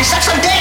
And suck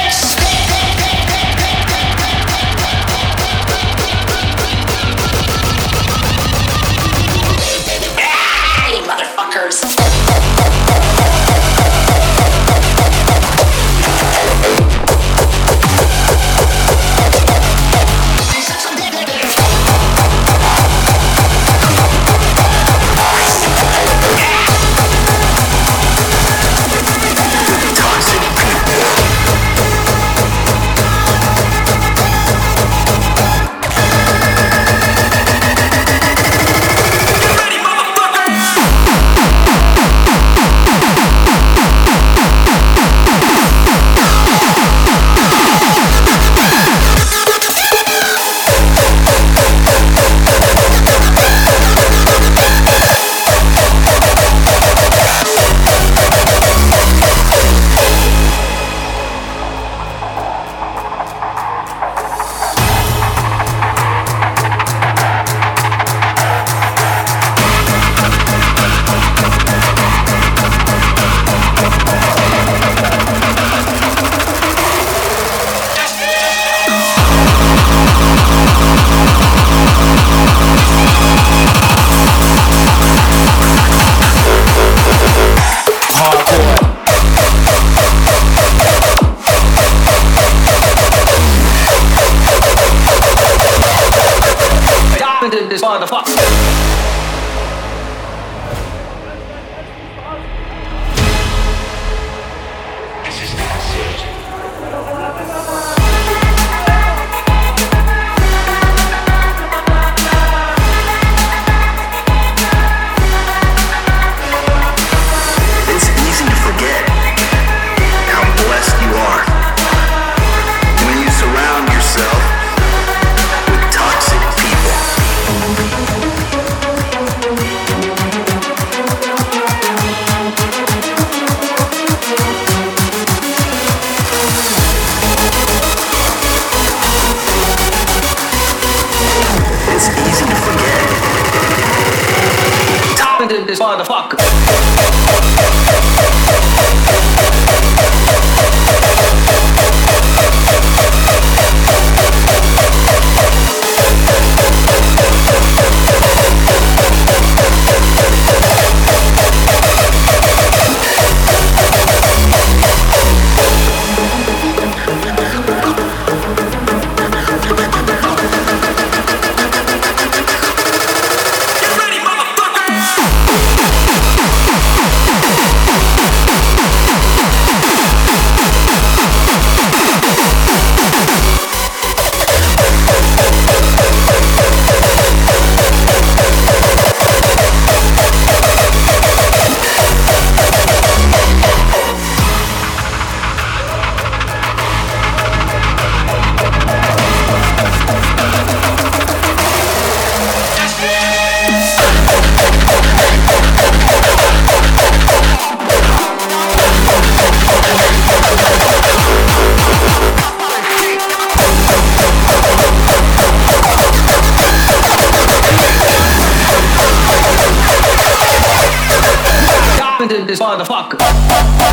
This motherfucker.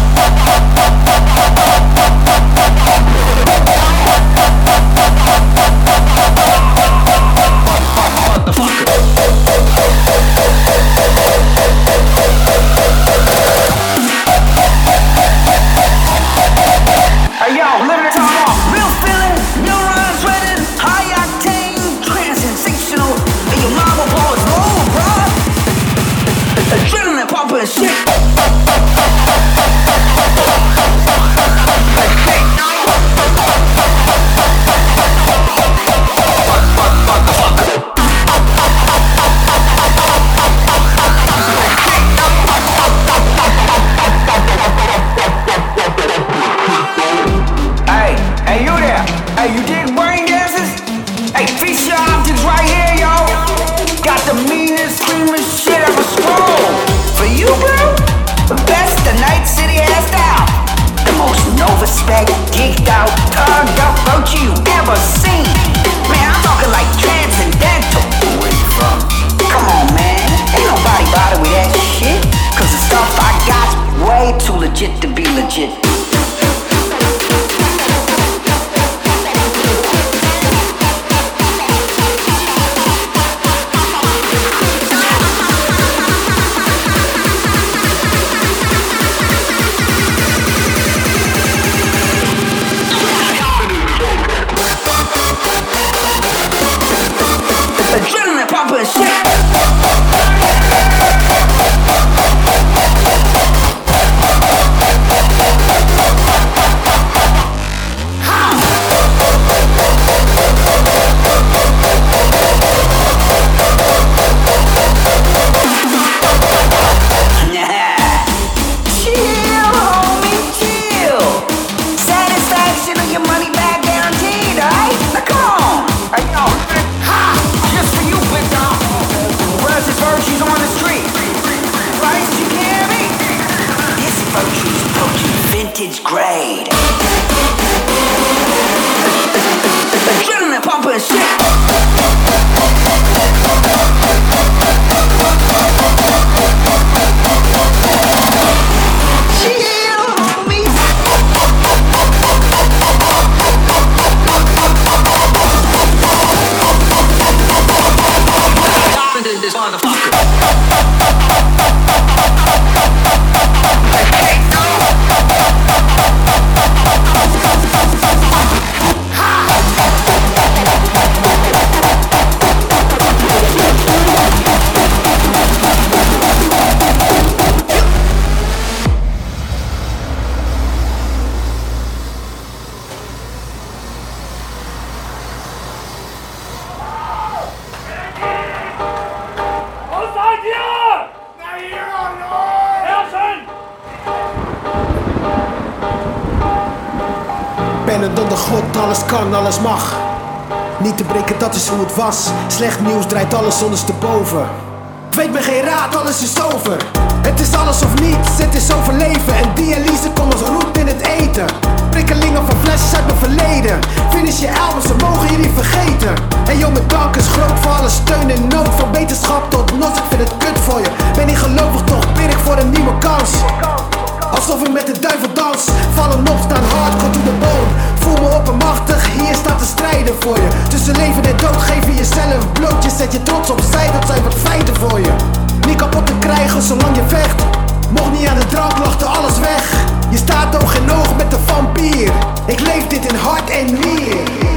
Adrenaline pumping hoe het was. Slecht nieuws draait alles ondersteboven. Ik weet me geen raad, alles is over. Het is alles of niets, het is overleven. En dialyse komt als roet in het eten. Prikkelingen van flesjes uit mijn verleden. Finish je album, ze mogen je niet vergeten. En joh, mijn dank is groot voor alle steun en nood. Van wetenschap tot nos, ik vind het kut voor je. Ben niet gelovig, toch bid ik voor een nieuwe kans. Alsof ik met de duivel dans Vallen opstaan, hardcore to the bone Voel me oppermachtig, hier staat te strijden voor je. Tussen leven en dood geef je jezelf bloot Je zet je trots opzij, dat zijn wat feiten voor je. Niet kapot te krijgen zolang je vecht. Mocht niet aan de drank, lachte alles weg. Je staat oog in oog met de vampier. Ik leef dit in hart en nier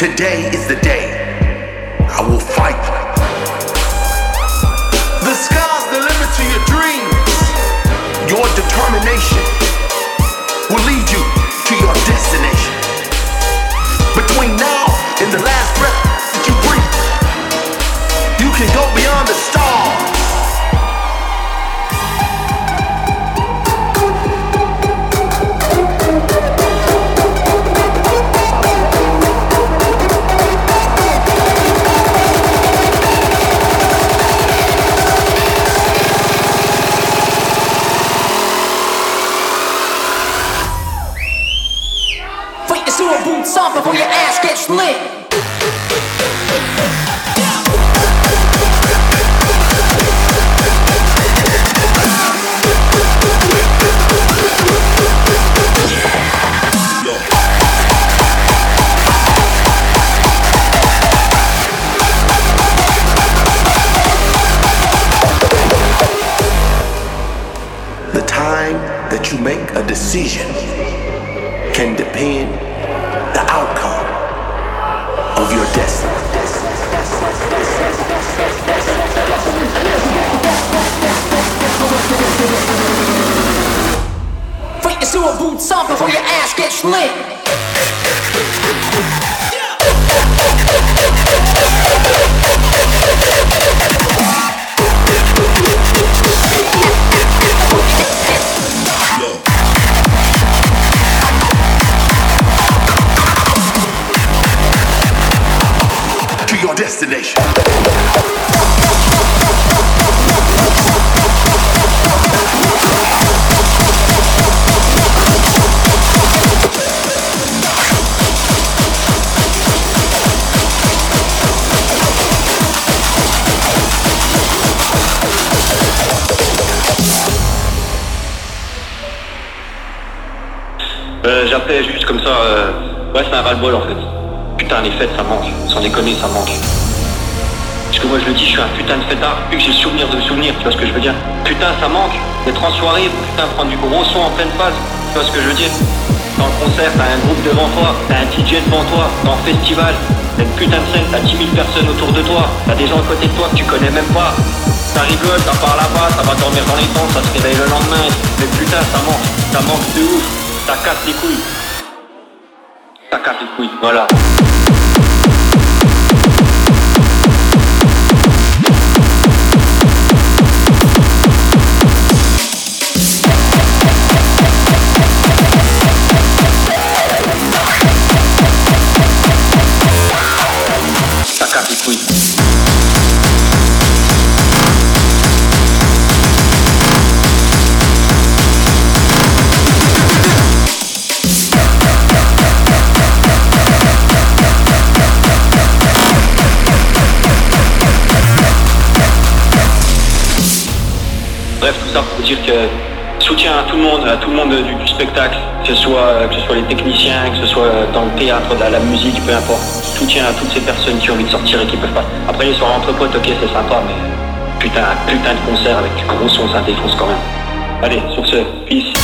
Today is the day. before your ass gets lit. To your destination. juste comme ça, euh, ouais, c'est un ras-le-bol en fait. Putain, les fêtes, ça manque. Sans déconner, ça manque. Parce que moi, je le dis, je suis un putain de fêtard, plus que j'ai souvenir de souvenir, tu vois ce que je veux dire Putain, ça manque. D'être en soirée, putain, prendre du gros son en pleine phase, tu vois ce que je veux dire Dans le concert, t'as un groupe devant toi, t'as un DJ devant toi, dans le festival, t'as une putain de scène, t'as 10 000 personnes autour de toi, t'as des gens à côté de toi que tu connais même pas. Ça rigole, ça part là-bas, ça va dormir dans les temps, ça se réveille le lendemain, mais putain, ça manque, ça manque de ouf, ça casse les couilles ta catégorie, voilà. que soutien à tout le monde, à tout le monde du, spectacle, que ce, soit, euh, que ce soit les techniciens, que ce soit euh, dans le théâtre, dans la musique, peu importe. Soutien à toutes ces personnes qui ont envie de sortir et qui peuvent pas. Après les soirs entre potes, ok, c'est sympa, mais putain, putain de concert avec du gros son, ça défonce quand même. Allez, sur ce, peace.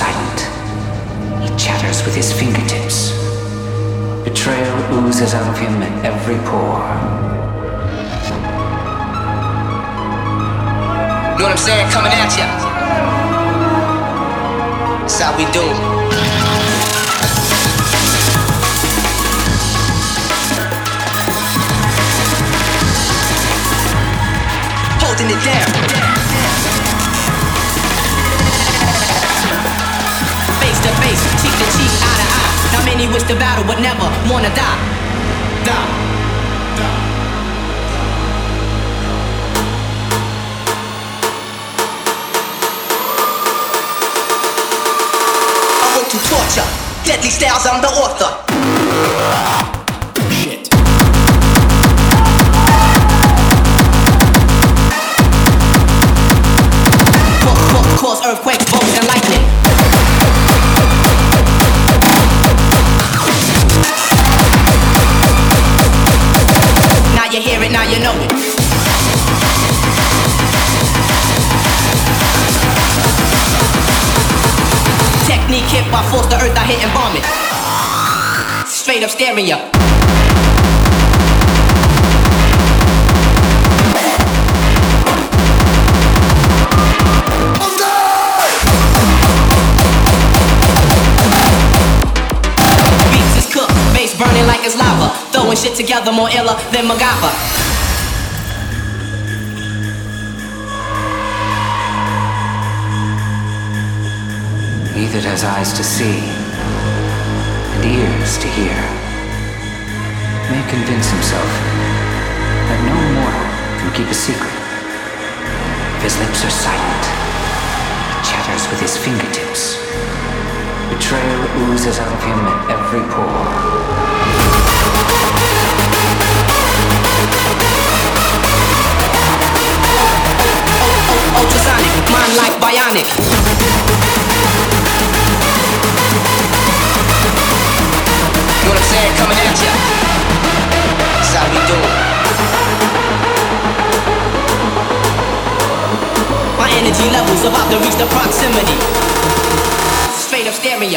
silent. He chatters with his fingertips. Betrayal oozes out of him at every pore. You know what I'm saying? Coming at ya. That's how we do. Holding it down. Many wish battle, but never wanna die. Die. I went to torture, deadly styles, I'm the author. By force, the earth I hit and bomb it. Straight up staring ya. Beats is cooked, bass burning like it's lava. Throwing shit together more iller than MacGyver. That has eyes to see and ears to hear may convince himself that no mortal can keep a secret. His lips are silent, he chatters with his fingertips. Betrayal oozes out of him at every pore. Ultrasonic, mind like bionic. You know what I'm saying? Coming at ya. That's how we do it. My energy levels about to reach the proximity. Straight up staring